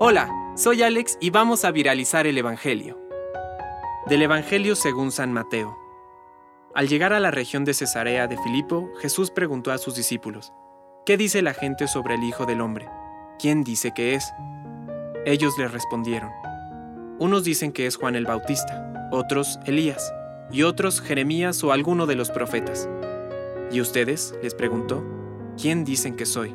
Hola, soy Alex y vamos a viralizar el Evangelio. Del Evangelio según San Mateo. Al llegar a la región de Cesarea de Filipo, Jesús preguntó a sus discípulos, ¿qué dice la gente sobre el Hijo del Hombre? ¿Quién dice que es? Ellos le respondieron, unos dicen que es Juan el Bautista, otros Elías, y otros Jeremías o alguno de los profetas. ¿Y ustedes? les preguntó, ¿quién dicen que soy?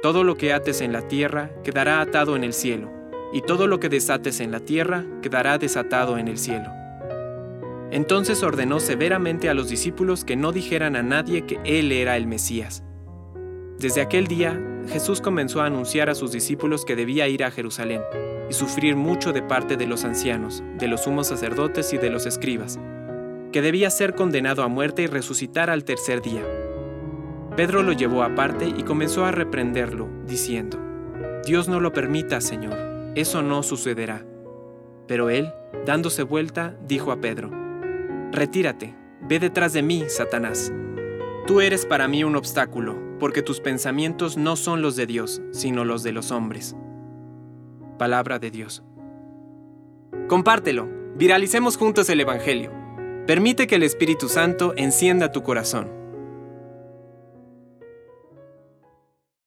Todo lo que ates en la tierra quedará atado en el cielo, y todo lo que desates en la tierra quedará desatado en el cielo. Entonces ordenó severamente a los discípulos que no dijeran a nadie que Él era el Mesías. Desde aquel día, Jesús comenzó a anunciar a sus discípulos que debía ir a Jerusalén y sufrir mucho de parte de los ancianos, de los sumos sacerdotes y de los escribas, que debía ser condenado a muerte y resucitar al tercer día. Pedro lo llevó aparte y comenzó a reprenderlo, diciendo, Dios no lo permita, Señor, eso no sucederá. Pero él, dándose vuelta, dijo a Pedro, Retírate, ve detrás de mí, Satanás. Tú eres para mí un obstáculo, porque tus pensamientos no son los de Dios, sino los de los hombres. Palabra de Dios. Compártelo, viralicemos juntos el Evangelio. Permite que el Espíritu Santo encienda tu corazón.